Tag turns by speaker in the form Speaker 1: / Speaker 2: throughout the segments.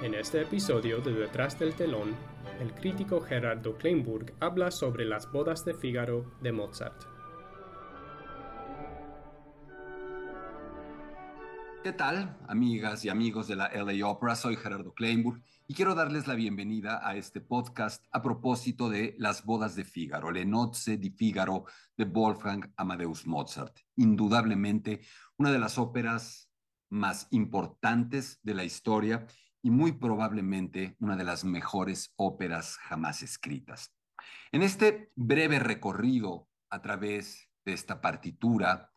Speaker 1: En este episodio de Detrás del telón, el crítico Gerardo Kleinburg habla sobre las bodas de Fígaro de Mozart.
Speaker 2: ¿Qué tal, amigas y amigos de la LA Opera? Soy Gerardo Kleinburg y quiero darles la bienvenida a este podcast a propósito de Las bodas de Fígaro, Le nozze di Fígaro de Wolfgang Amadeus Mozart. Indudablemente una de las óperas más importantes de la historia y muy probablemente una de las mejores óperas jamás escritas. En este breve recorrido a través de esta partitura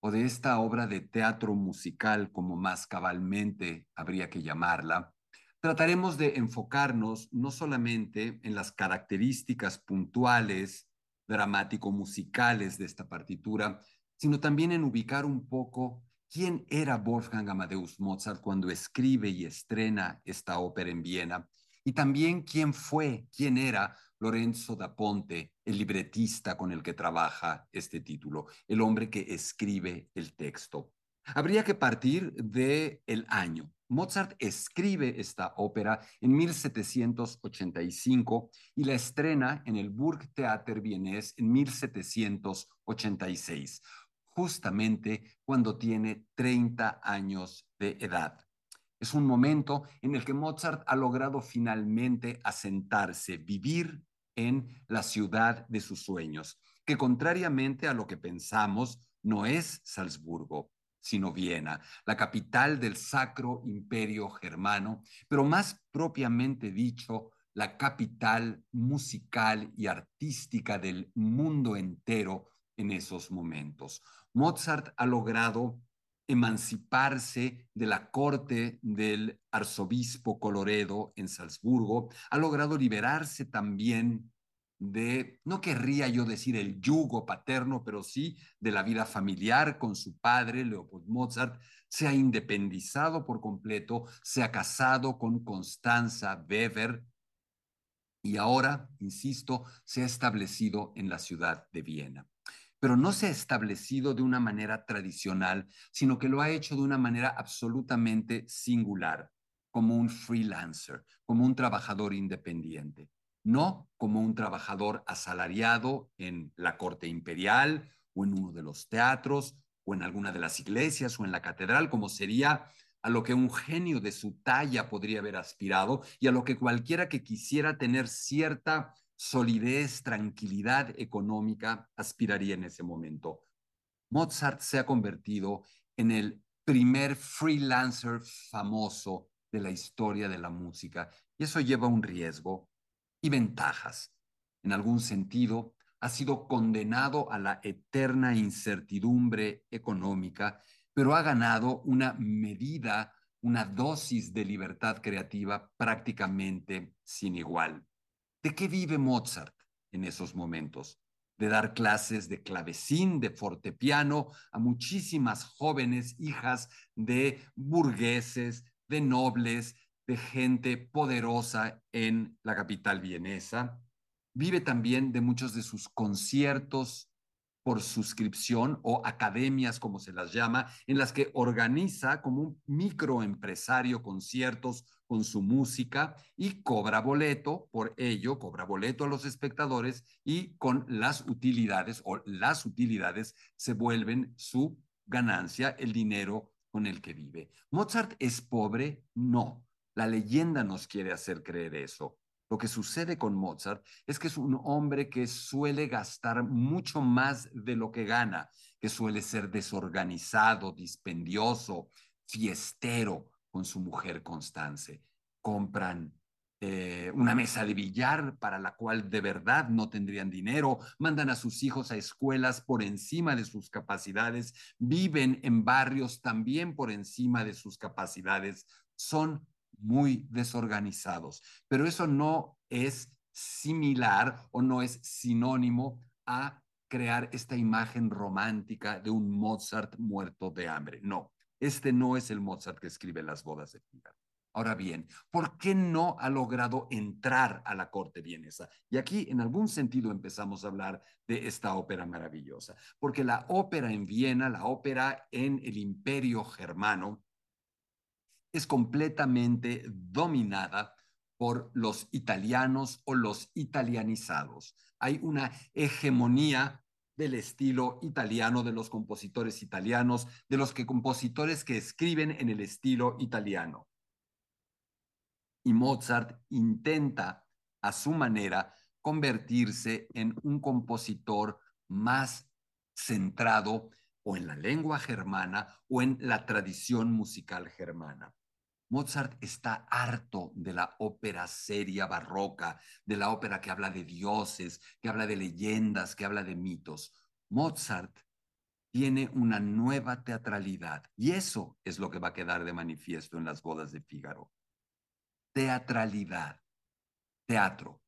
Speaker 2: o de esta obra de teatro musical, como más cabalmente habría que llamarla, trataremos de enfocarnos no solamente en las características puntuales, dramático-musicales de esta partitura, sino también en ubicar un poco quién era Wolfgang Amadeus Mozart cuando escribe y estrena esta ópera en Viena, y también quién fue, quién era Lorenzo da Ponte, el libretista con el que trabaja este título, el hombre que escribe el texto. Habría que partir del el año. Mozart escribe esta ópera en 1785 y la estrena en el Burgtheater vienés en 1786 justamente cuando tiene 30 años de edad. Es un momento en el que Mozart ha logrado finalmente asentarse, vivir en la ciudad de sus sueños, que contrariamente a lo que pensamos, no es Salzburgo, sino Viena, la capital del Sacro Imperio Germano, pero más propiamente dicho, la capital musical y artística del mundo entero en esos momentos. Mozart ha logrado emanciparse de la corte del arzobispo Coloredo en Salzburgo, ha logrado liberarse también de, no querría yo decir el yugo paterno, pero sí de la vida familiar con su padre, Leopold Mozart, se ha independizado por completo, se ha casado con Constanza Weber y ahora, insisto, se ha establecido en la ciudad de Viena pero no se ha establecido de una manera tradicional, sino que lo ha hecho de una manera absolutamente singular, como un freelancer, como un trabajador independiente, no como un trabajador asalariado en la corte imperial o en uno de los teatros o en alguna de las iglesias o en la catedral, como sería a lo que un genio de su talla podría haber aspirado y a lo que cualquiera que quisiera tener cierta solidez, tranquilidad económica aspiraría en ese momento. Mozart se ha convertido en el primer freelancer famoso de la historia de la música y eso lleva un riesgo y ventajas. En algún sentido, ha sido condenado a la eterna incertidumbre económica, pero ha ganado una medida, una dosis de libertad creativa prácticamente sin igual. ¿De qué vive Mozart en esos momentos? De dar clases de clavecín, de fortepiano a muchísimas jóvenes hijas de burgueses, de nobles, de gente poderosa en la capital vienesa. Vive también de muchos de sus conciertos por suscripción o academias, como se las llama, en las que organiza como un microempresario conciertos con su música y cobra boleto, por ello cobra boleto a los espectadores y con las utilidades o las utilidades se vuelven su ganancia, el dinero con el que vive. ¿Mozart es pobre? No. La leyenda nos quiere hacer creer eso. Lo que sucede con Mozart es que es un hombre que suele gastar mucho más de lo que gana, que suele ser desorganizado, dispendioso, fiestero con su mujer Constance. Compran eh, una mesa de billar para la cual de verdad no tendrían dinero, mandan a sus hijos a escuelas por encima de sus capacidades, viven en barrios también por encima de sus capacidades, son muy desorganizados. Pero eso no es similar o no es sinónimo a crear esta imagen romántica de un Mozart muerto de hambre. No, este no es el Mozart que escribe las bodas de Fígaro. Ahora bien, ¿por qué no ha logrado entrar a la corte vienesa? Y aquí, en algún sentido, empezamos a hablar de esta ópera maravillosa, porque la ópera en Viena, la ópera en el imperio germano, es completamente dominada por los italianos o los italianizados. Hay una hegemonía del estilo italiano, de los compositores italianos, de los compositores que escriben en el estilo italiano. Y Mozart intenta a su manera convertirse en un compositor más centrado o en la lengua germana o en la tradición musical germana. Mozart está harto de la ópera seria barroca, de la ópera que habla de dioses, que habla de leyendas, que habla de mitos. Mozart tiene una nueva teatralidad y eso es lo que va a quedar de manifiesto en las bodas de Fígaro. Teatralidad, teatro,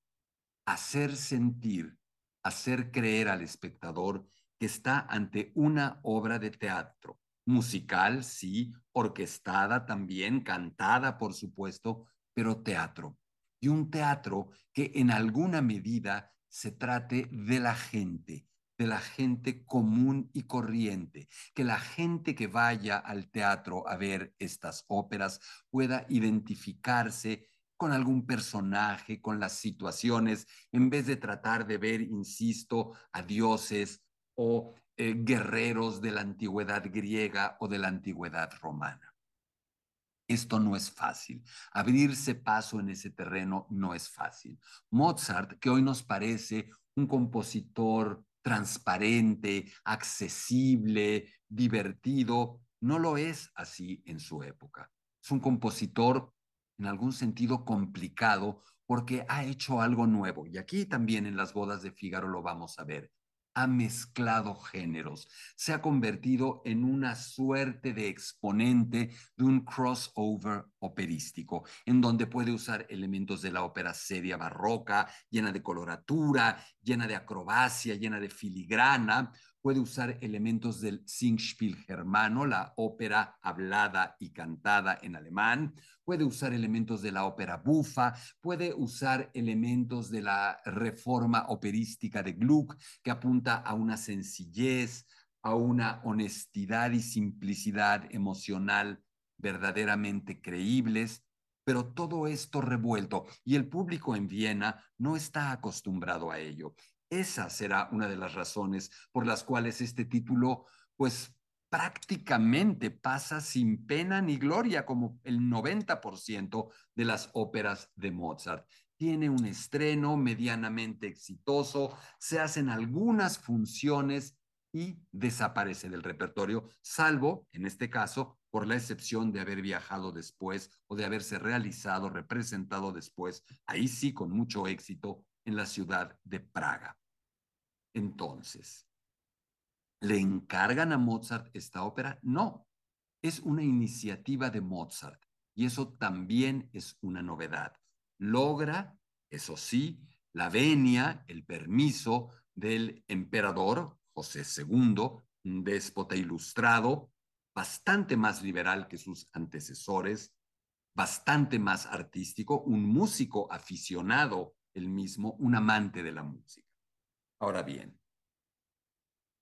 Speaker 2: hacer sentir, hacer creer al espectador que está ante una obra de teatro, musical, sí, orquestada también, cantada, por supuesto, pero teatro. Y un teatro que en alguna medida se trate de la gente, de la gente común y corriente, que la gente que vaya al teatro a ver estas óperas pueda identificarse con algún personaje, con las situaciones, en vez de tratar de ver, insisto, a dioses o eh, guerreros de la antigüedad griega o de la antigüedad romana. Esto no es fácil. Abrirse paso en ese terreno no es fácil. Mozart, que hoy nos parece un compositor transparente, accesible, divertido, no lo es así en su época. Es un compositor en algún sentido complicado porque ha hecho algo nuevo. Y aquí también en las bodas de Fígaro lo vamos a ver ha mezclado géneros, se ha convertido en una suerte de exponente de un crossover operístico, en donde puede usar elementos de la ópera seria barroca, llena de coloratura, llena de acrobacia, llena de filigrana, puede usar elementos del Singspiel germano, la ópera hablada y cantada en alemán, puede usar elementos de la ópera bufa, puede usar elementos de la reforma operística de Gluck, que apunta a una sencillez, a una honestidad y simplicidad emocional verdaderamente creíbles, pero todo esto revuelto y el público en Viena no está acostumbrado a ello. Esa será una de las razones por las cuales este título, pues prácticamente pasa sin pena ni gloria, como el 90% de las óperas de Mozart. Tiene un estreno medianamente exitoso, se hacen algunas funciones y desaparece del repertorio, salvo, en este caso, por la excepción de haber viajado después o de haberse realizado, representado después, ahí sí con mucho éxito, en la ciudad de Praga. Entonces, ¿le encargan a Mozart esta ópera? No, es una iniciativa de Mozart y eso también es una novedad. Logra, eso sí, la venia, el permiso del emperador José II, un déspota ilustrado, bastante más liberal que sus antecesores, bastante más artístico, un músico aficionado el mismo, un amante de la música. Ahora bien,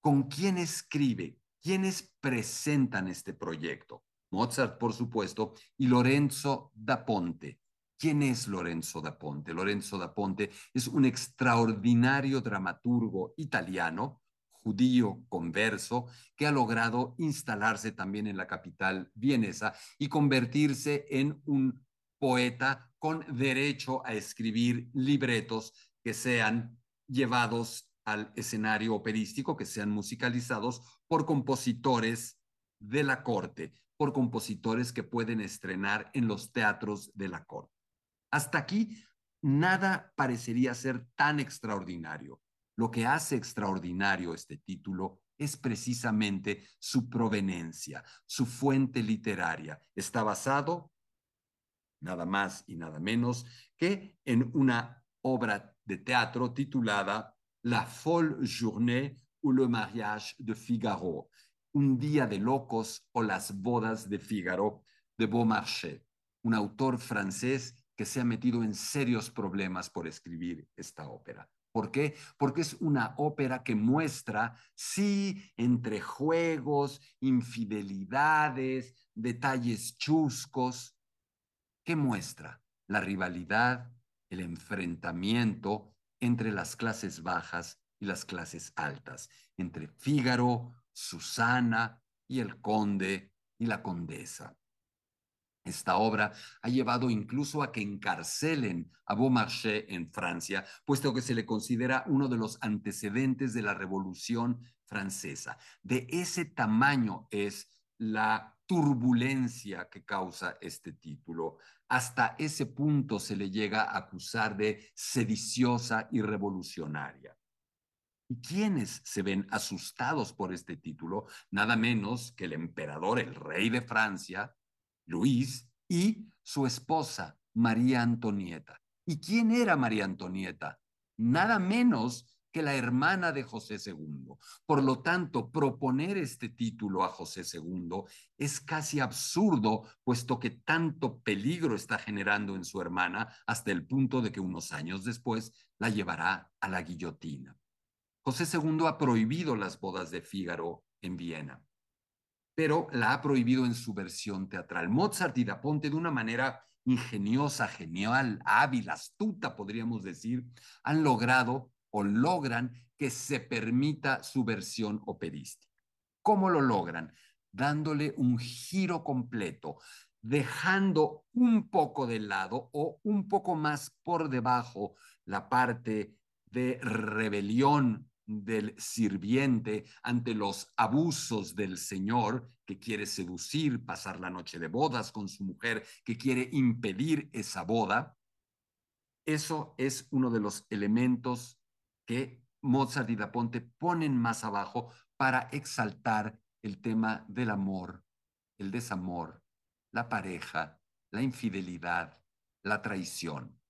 Speaker 2: ¿con quién escribe? ¿Quiénes presentan este proyecto? Mozart, por supuesto, y Lorenzo da Ponte. ¿Quién es Lorenzo da Ponte? Lorenzo da Ponte es un extraordinario dramaturgo italiano, judío converso, que ha logrado instalarse también en la capital vienesa y convertirse en un poeta con derecho a escribir libretos que sean llevados al escenario operístico, que sean musicalizados por compositores de la corte, por compositores que pueden estrenar en los teatros de la corte. Hasta aquí, nada parecería ser tan extraordinario. Lo que hace extraordinario este título es precisamente su proveniencia, su fuente literaria. Está basado nada más y nada menos que en una obra de teatro titulada La folle journée ou le mariage de Figaro, un día de locos o las bodas de Figaro de Beaumarchais, un autor francés que se ha metido en serios problemas por escribir esta ópera. ¿Por qué? Porque es una ópera que muestra, sí, entre juegos, infidelidades, detalles chuscos, que muestra la rivalidad, el enfrentamiento entre las clases bajas y las clases altas, entre Fígaro, Susana y el conde y la condesa. Esta obra ha llevado incluso a que encarcelen a Beaumarchais en Francia, puesto que se le considera uno de los antecedentes de la Revolución Francesa. De ese tamaño es la turbulencia que causa este título. Hasta ese punto se le llega a acusar de sediciosa y revolucionaria. ¿Y quiénes se ven asustados por este título? Nada menos que el emperador, el rey de Francia, Luis, y su esposa, María Antonieta. ¿Y quién era María Antonieta? Nada menos que la hermana de José II. Por lo tanto, proponer este título a José II es casi absurdo, puesto que tanto peligro está generando en su hermana hasta el punto de que unos años después la llevará a la guillotina. José II ha prohibido las bodas de Fígaro en Viena, pero la ha prohibido en su versión teatral. Mozart y Da Ponte, de una manera ingeniosa, genial, hábil, astuta, podríamos decir, han logrado o logran que se permita su versión operística. ¿Cómo lo logran? Dándole un giro completo, dejando un poco de lado o un poco más por debajo la parte de rebelión del sirviente ante los abusos del Señor que quiere seducir, pasar la noche de bodas con su mujer, que quiere impedir esa boda. Eso es uno de los elementos que Mozart y Da Ponte ponen más abajo para exaltar el tema del amor, el desamor, la pareja, la infidelidad, la traición.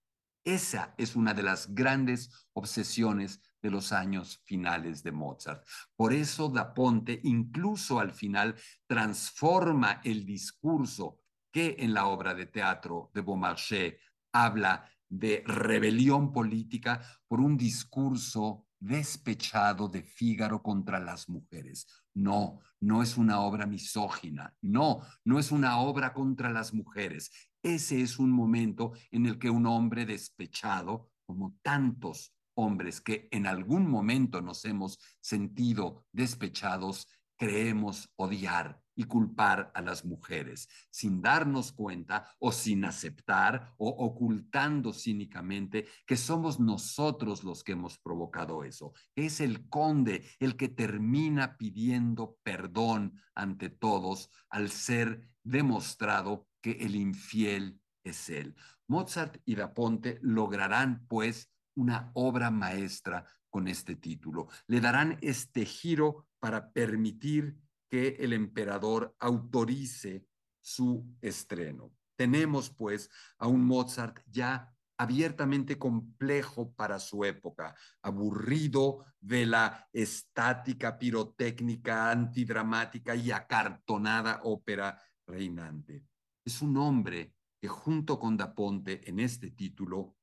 Speaker 2: Esa es una de las grandes obsesiones de los años finales de Mozart. Por eso Da Ponte incluso al final transforma el discurso que en la obra de teatro de Beaumarchais habla de rebelión política por un discurso despechado de Fígaro contra las mujeres. No, no es una obra misógina, no, no es una obra contra las mujeres. Ese es un momento en el que un hombre despechado, como tantos hombres que en algún momento nos hemos sentido despechados, creemos odiar y culpar a las mujeres, sin darnos cuenta o sin aceptar o ocultando cínicamente que somos nosotros los que hemos provocado eso. Es el conde el que termina pidiendo perdón ante todos al ser demostrado que el infiel es él. Mozart y Da Ponte lograrán, pues, una obra maestra con este título. Le darán este giro para permitir que el emperador autorice su estreno. Tenemos pues a un Mozart ya abiertamente complejo para su época, aburrido de la estática pirotécnica, antidramática y acartonada ópera reinante. Es un hombre que junto con Da Ponte en este título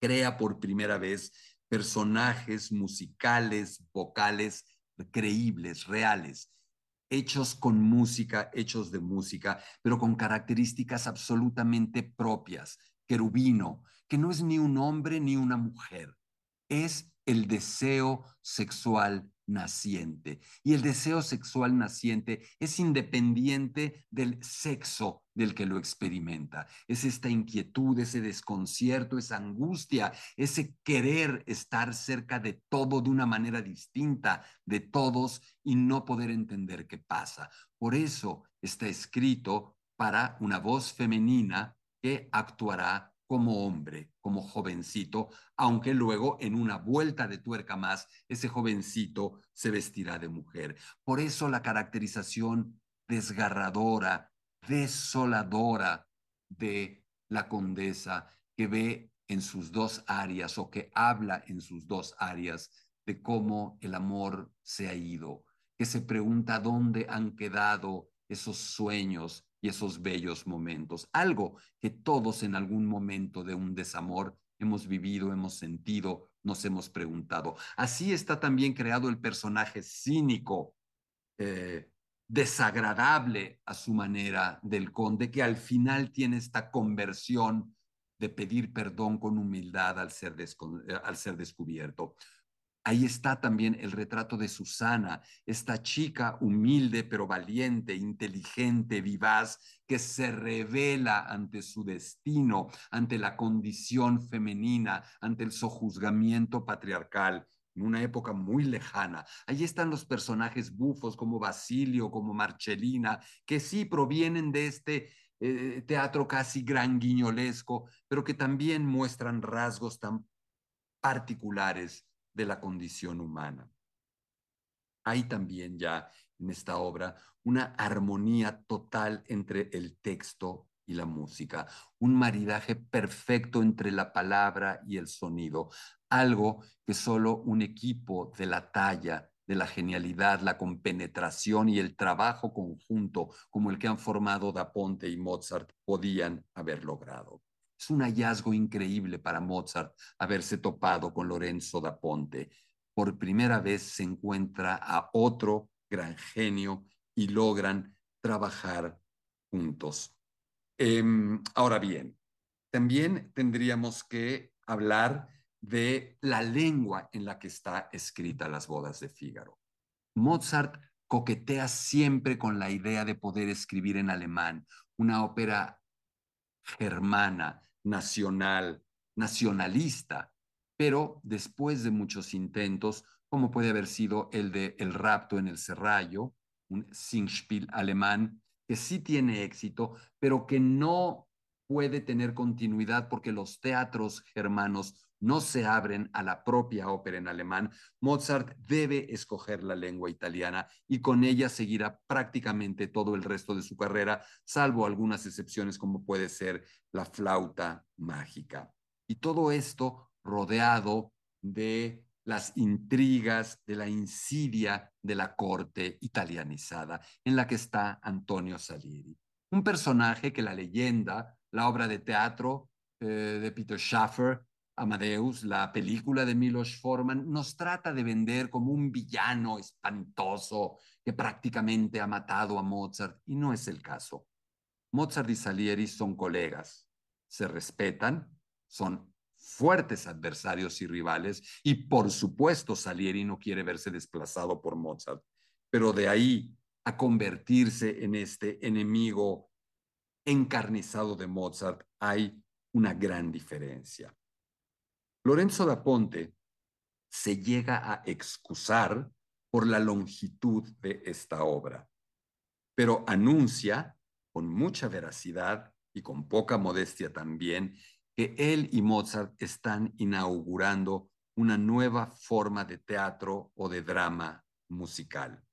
Speaker 2: crea por primera vez personajes musicales, vocales creíbles, reales, hechos con música, hechos de música, pero con características absolutamente propias. Querubino, que no es ni un hombre ni una mujer, es el deseo sexual naciente. Y el deseo sexual naciente es independiente del sexo del que lo experimenta. Es esta inquietud, ese desconcierto, esa angustia, ese querer estar cerca de todo de una manera distinta, de todos y no poder entender qué pasa. Por eso está escrito para una voz femenina que actuará como hombre, como jovencito, aunque luego en una vuelta de tuerca más, ese jovencito se vestirá de mujer. Por eso la caracterización desgarradora, desoladora de la condesa que ve en sus dos áreas o que habla en sus dos áreas de cómo el amor se ha ido, que se pregunta dónde han quedado esos sueños y esos bellos momentos, algo que todos en algún momento de un desamor hemos vivido, hemos sentido, nos hemos preguntado. Así está también creado el personaje cínico eh, desagradable a su manera del conde, que al final tiene esta conversión de pedir perdón con humildad al ser, eh, al ser descubierto. Ahí está también el retrato de Susana, esta chica humilde pero valiente, inteligente, vivaz, que se revela ante su destino, ante la condición femenina, ante el sojuzgamiento patriarcal en una época muy lejana. Allí están los personajes bufos como Basilio, como Marcelina, que sí provienen de este eh, teatro casi gran guiñolesco, pero que también muestran rasgos tan particulares de la condición humana. Hay también ya en esta obra una armonía total entre el texto y la música, un maridaje perfecto entre la palabra y el sonido, algo que solo un equipo de la talla, de la genialidad, la compenetración y el trabajo conjunto como el que han formado Da Ponte y Mozart podían haber logrado. Es un hallazgo increíble para Mozart haberse topado con Lorenzo da Ponte. Por primera vez se encuentra a otro gran genio y logran trabajar juntos. Em, ahora bien, también tendríamos que hablar de la lengua en la que está escrita las bodas de Fígaro. Mozart coquetea siempre con la idea de poder escribir en alemán, una ópera germana, nacional, nacionalista, pero después de muchos intentos, como puede haber sido el de El rapto en el Serrallo, un Singspiel alemán, que sí tiene éxito, pero que no puede tener continuidad porque los teatros germanos no se abren a la propia ópera en alemán, Mozart debe escoger la lengua italiana y con ella seguirá prácticamente todo el resto de su carrera, salvo algunas excepciones como puede ser la flauta mágica. Y todo esto rodeado de las intrigas, de la insidia de la corte italianizada en la que está Antonio Salieri. Un personaje que la leyenda, la obra de teatro eh, de Peter Schaffer, Amadeus, la película de Milos Forman, nos trata de vender como un villano espantoso que prácticamente ha matado a Mozart, y no es el caso. Mozart y Salieri son colegas, se respetan, son fuertes adversarios y rivales, y por supuesto Salieri no quiere verse desplazado por Mozart, pero de ahí a convertirse en este enemigo encarnizado de Mozart hay una gran diferencia. Lorenzo da Ponte se llega a excusar por la longitud de esta obra, pero anuncia con mucha veracidad y con poca modestia también que él y Mozart están inaugurando una nueva forma de teatro o de drama musical.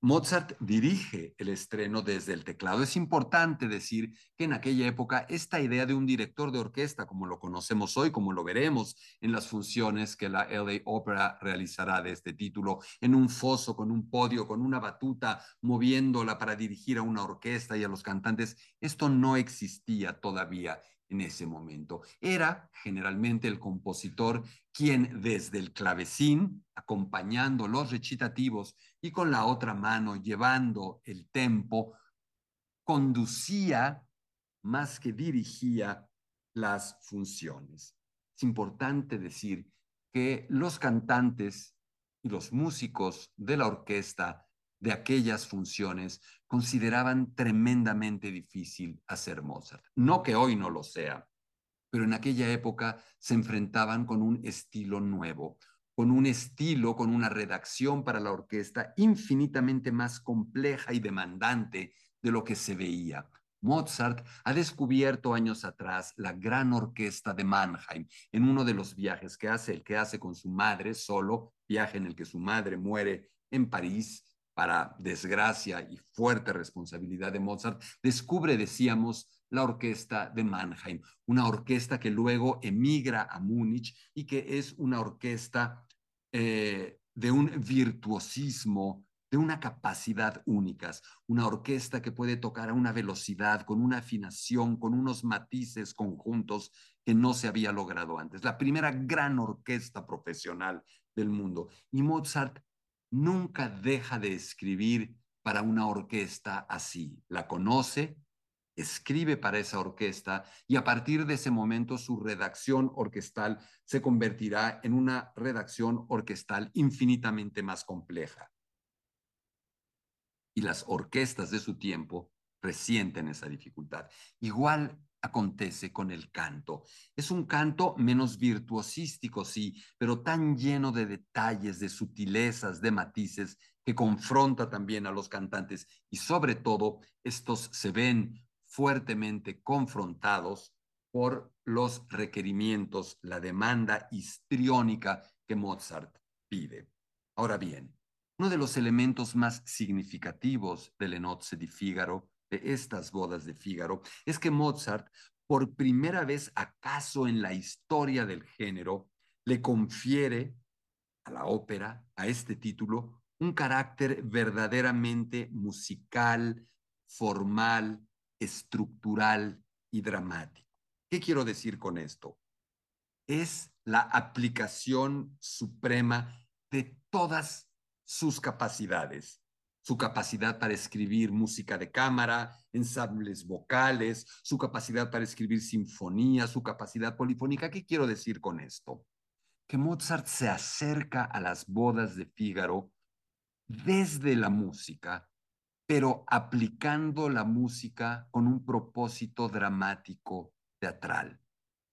Speaker 2: Mozart dirige el estreno desde el teclado. Es importante decir que en aquella época esta idea de un director de orquesta, como lo conocemos hoy, como lo veremos en las funciones que la LA Opera realizará de este título, en un foso, con un podio, con una batuta, moviéndola para dirigir a una orquesta y a los cantantes, esto no existía todavía en ese momento. Era generalmente el compositor quien desde el clavecín, acompañando los recitativos y con la otra mano llevando el tempo, conducía más que dirigía las funciones. Es importante decir que los cantantes y los músicos de la orquesta de aquellas funciones consideraban tremendamente difícil hacer Mozart. No que hoy no lo sea, pero en aquella época se enfrentaban con un estilo nuevo, con un estilo, con una redacción para la orquesta infinitamente más compleja y demandante de lo que se veía. Mozart ha descubierto años atrás la gran orquesta de Mannheim en uno de los viajes que hace, el que hace con su madre solo, viaje en el que su madre muere en París, para desgracia y fuerte responsabilidad de Mozart, descubre, decíamos, la orquesta de Mannheim, una orquesta que luego emigra a Múnich y que es una orquesta eh, de un virtuosismo, de una capacidad únicas, una orquesta que puede tocar a una velocidad, con una afinación, con unos matices conjuntos que no se había logrado antes. La primera gran orquesta profesional del mundo. Y Mozart nunca deja de escribir para una orquesta así. La conoce, escribe para esa orquesta y a partir de ese momento su redacción orquestal se convertirá en una redacción orquestal infinitamente más compleja. Y las orquestas de su tiempo resienten esa dificultad. Igual acontece con el canto. Es un canto menos virtuosístico, sí, pero tan lleno de detalles, de sutilezas, de matices, que confronta también a los cantantes y sobre todo estos se ven fuertemente confrontados por los requerimientos, la demanda histriónica que Mozart pide. Ahora bien, uno de los elementos más significativos del Nozze di Figaro, de estas bodas de Figaro, es que Mozart, por primera vez acaso en la historia del género, le confiere a la ópera, a este título, un carácter verdaderamente musical, formal, estructural y dramático. ¿Qué quiero decir con esto? Es la aplicación suprema de todas sus capacidades. Su capacidad para escribir música de cámara, ensambles vocales, su capacidad para escribir sinfonía, su capacidad polifónica. ¿Qué quiero decir con esto? Que Mozart se acerca a las bodas de Fígaro desde la música pero aplicando la música con un propósito dramático teatral.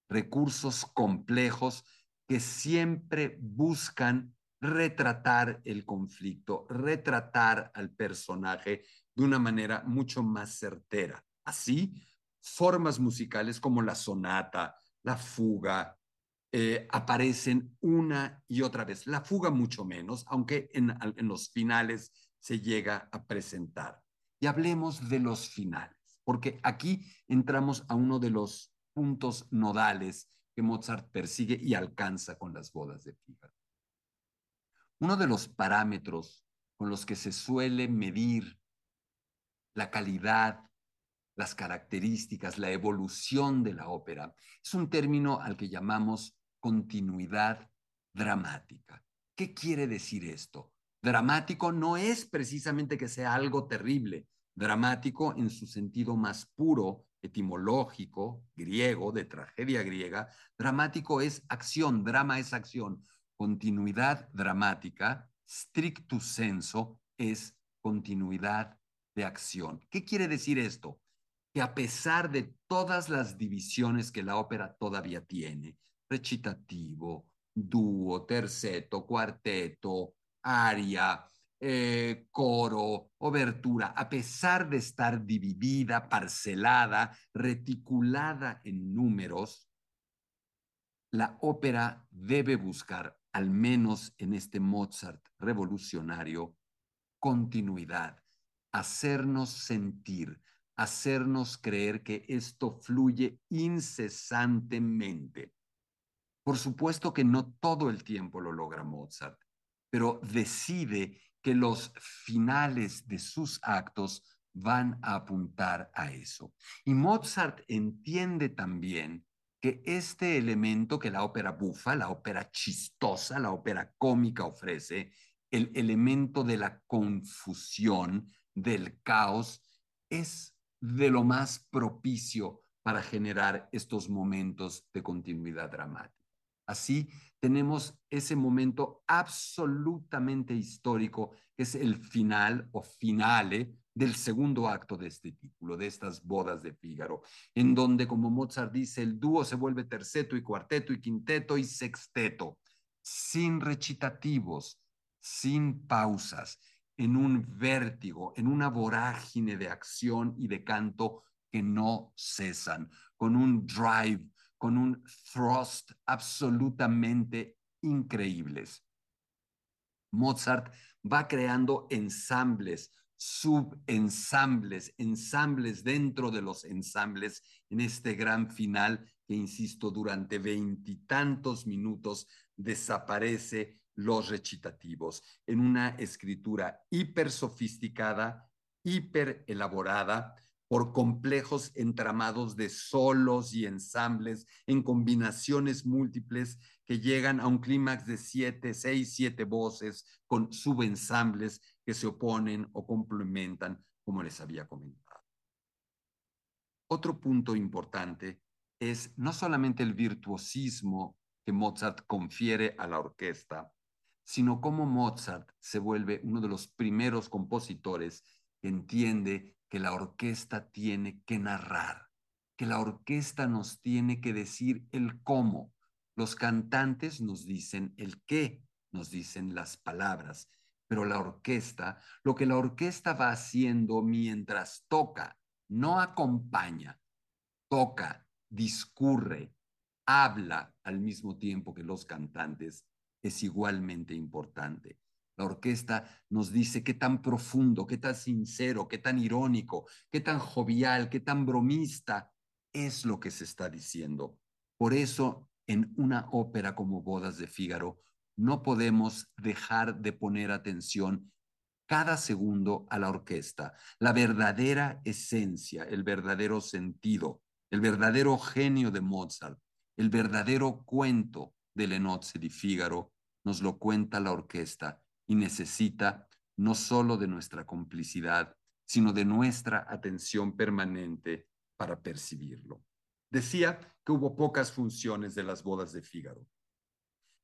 Speaker 2: Recursos complejos que siempre buscan retratar el conflicto, retratar al personaje de una manera mucho más certera. Así, formas musicales como la sonata, la fuga, eh, aparecen una y otra vez. La fuga mucho menos, aunque en, en los finales se llega a presentar. Y hablemos de los finales, porque aquí entramos a uno de los puntos nodales que Mozart persigue y alcanza con las bodas de Fígaro. Uno de los parámetros con los que se suele medir la calidad, las características, la evolución de la ópera, es un término al que llamamos continuidad dramática. ¿Qué quiere decir esto? Dramático no es precisamente que sea algo terrible. Dramático en su sentido más puro, etimológico, griego, de tragedia griega. Dramático es acción, drama es acción. Continuidad dramática, stricto senso, es continuidad de acción. ¿Qué quiere decir esto? Que a pesar de todas las divisiones que la ópera todavía tiene, recitativo, dúo, terceto, cuarteto, aria, eh, coro, obertura, a pesar de estar dividida, parcelada, reticulada en números, la ópera debe buscar, al menos en este Mozart revolucionario, continuidad, hacernos sentir, hacernos creer que esto fluye incesantemente. Por supuesto que no todo el tiempo lo logra Mozart pero decide que los finales de sus actos van a apuntar a eso. Y Mozart entiende también que este elemento que la ópera bufa, la ópera chistosa, la ópera cómica ofrece, el elemento de la confusión, del caos, es de lo más propicio para generar estos momentos de continuidad dramática. Así tenemos ese momento absolutamente histórico, que es el final o finale del segundo acto de este título, de estas bodas de Fígaro, en donde, como Mozart dice, el dúo se vuelve terceto y cuarteto y quinteto y sexteto, sin recitativos, sin pausas, en un vértigo, en una vorágine de acción y de canto que no cesan, con un drive con un thrust absolutamente increíbles. Mozart va creando ensambles, subensambles, ensambles dentro de los ensambles en este gran final que, insisto, durante veintitantos minutos desaparece los recitativos en una escritura hiper sofisticada, hiper elaborada, por complejos entramados de solos y ensambles en combinaciones múltiples que llegan a un clímax de siete, seis, siete voces con subensambles que se oponen o complementan, como les había comentado. Otro punto importante es no solamente el virtuosismo que Mozart confiere a la orquesta, sino cómo Mozart se vuelve uno de los primeros compositores que entiende que la orquesta tiene que narrar, que la orquesta nos tiene que decir el cómo. Los cantantes nos dicen el qué, nos dicen las palabras, pero la orquesta, lo que la orquesta va haciendo mientras toca, no acompaña, toca, discurre, habla al mismo tiempo que los cantantes, es igualmente importante. La orquesta nos dice qué tan profundo, qué tan sincero, qué tan irónico, qué tan jovial, qué tan bromista es lo que se está diciendo. Por eso, en una ópera como Bodas de Fígaro, no podemos dejar de poner atención cada segundo a la orquesta, la verdadera esencia, el verdadero sentido, el verdadero genio de Mozart, el verdadero cuento de Lenozzi di Fígaro nos lo cuenta la orquesta y necesita no solo de nuestra complicidad, sino de nuestra atención permanente para percibirlo. Decía que hubo pocas funciones de las bodas de Fígaro,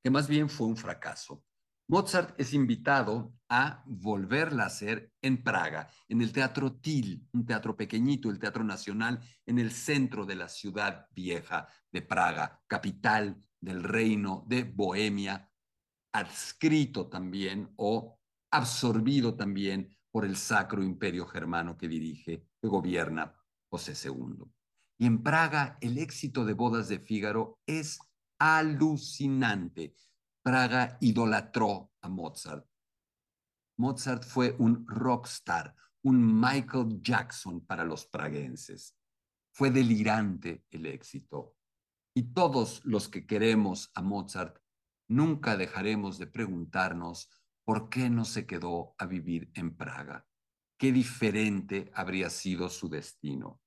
Speaker 2: que más bien fue un fracaso. Mozart es invitado a volverla a hacer en Praga, en el Teatro Til, un teatro pequeñito, el Teatro Nacional, en el centro de la ciudad vieja de Praga, capital del reino de Bohemia, adscrito también o absorbido también por el Sacro Imperio Germano que dirige, que gobierna José II. Y en Praga el éxito de Bodas de Fígaro es alucinante. Praga idolatró a Mozart. Mozart fue un rockstar, un Michael Jackson para los praguenses. Fue delirante el éxito. Y todos los que queremos a Mozart nunca dejaremos de preguntarnos por qué no se quedó a vivir en Praga. Qué diferente habría sido su destino.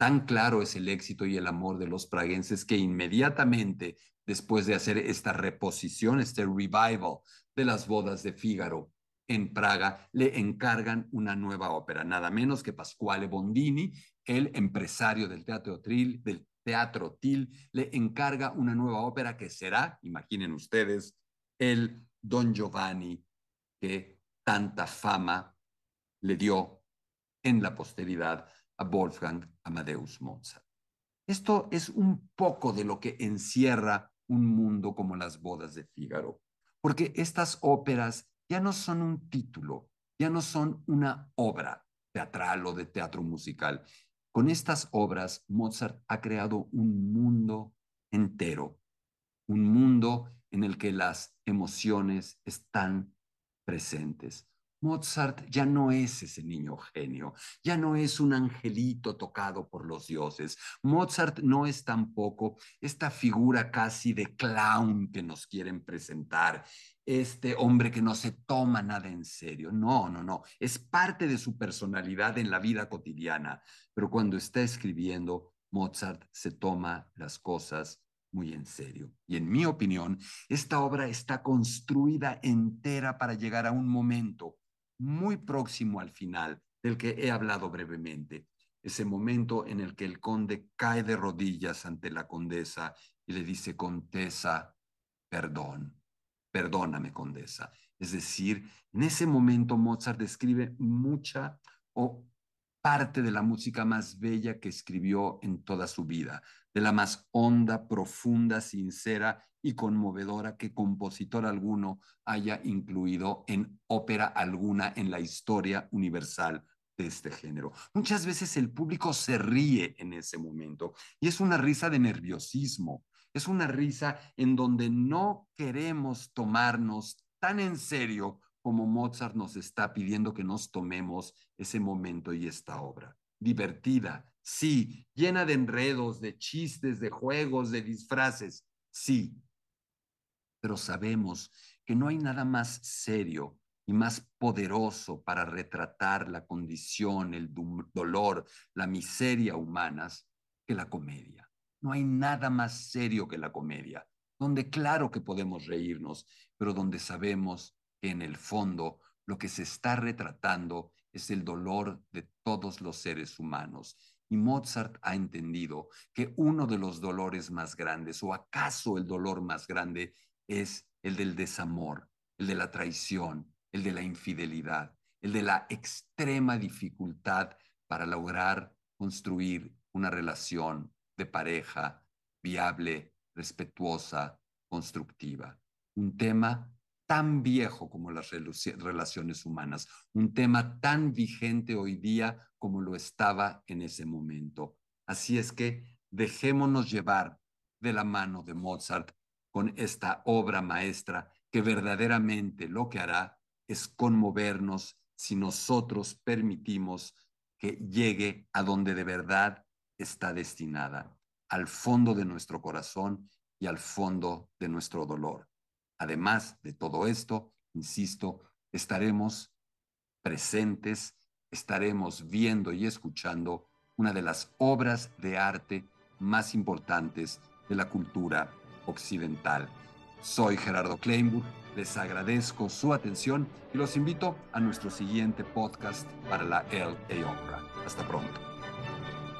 Speaker 2: Tan claro es el éxito y el amor de los praguenses que inmediatamente después de hacer esta reposición, este revival de las bodas de Fígaro en Praga, le encargan una nueva ópera, nada menos que Pasquale Bondini, el empresario del Teatro Trill, del Teatro Til le encarga una nueva ópera que será, imaginen ustedes, el Don Giovanni que tanta fama le dio en la posteridad a Wolfgang Amadeus Mozart. Esto es un poco de lo que encierra un mundo como las bodas de Fígaro, porque estas óperas ya no son un título, ya no son una obra teatral o de teatro musical, con estas obras, Mozart ha creado un mundo entero, un mundo en el que las emociones están presentes. Mozart ya no es ese niño genio, ya no es un angelito tocado por los dioses. Mozart no es tampoco esta figura casi de clown que nos quieren presentar, este hombre que no se toma nada en serio. No, no, no, es parte de su personalidad en la vida cotidiana, pero cuando está escribiendo, Mozart se toma las cosas muy en serio. Y en mi opinión, esta obra está construida entera para llegar a un momento muy próximo al final, del que he hablado brevemente. Ese momento en el que el conde cae de rodillas ante la condesa y le dice, Condesa, perdón, perdóname, condesa. Es decir, en ese momento Mozart describe mucha o parte de la música más bella que escribió en toda su vida, de la más honda, profunda, sincera y conmovedora que compositor alguno haya incluido en ópera alguna en la historia universal de este género. Muchas veces el público se ríe en ese momento y es una risa de nerviosismo, es una risa en donde no queremos tomarnos tan en serio como Mozart nos está pidiendo que nos tomemos ese momento y esta obra. Divertida, sí, llena de enredos, de chistes, de juegos, de disfraces, sí, pero sabemos que no hay nada más serio y más poderoso para retratar la condición, el dolor, la miseria humanas que la comedia. No hay nada más serio que la comedia, donde claro que podemos reírnos, pero donde sabemos que en el fondo lo que se está retratando es el dolor de todos los seres humanos. Y Mozart ha entendido que uno de los dolores más grandes, o acaso el dolor más grande, es el del desamor, el de la traición, el de la infidelidad, el de la extrema dificultad para lograr construir una relación de pareja viable, respetuosa, constructiva. Un tema tan viejo como las relaciones humanas, un tema tan vigente hoy día como lo estaba en ese momento. Así es que dejémonos llevar de la mano de Mozart con esta obra maestra que verdaderamente lo que hará es conmovernos si nosotros permitimos que llegue a donde de verdad está destinada, al fondo de nuestro corazón y al fondo de nuestro dolor. Además de todo esto, insisto, estaremos presentes, estaremos viendo y escuchando una de las obras de arte más importantes de la cultura occidental. Soy Gerardo Kleinburg, les agradezco su atención y los invito a nuestro siguiente podcast para la LA Opera. Hasta pronto.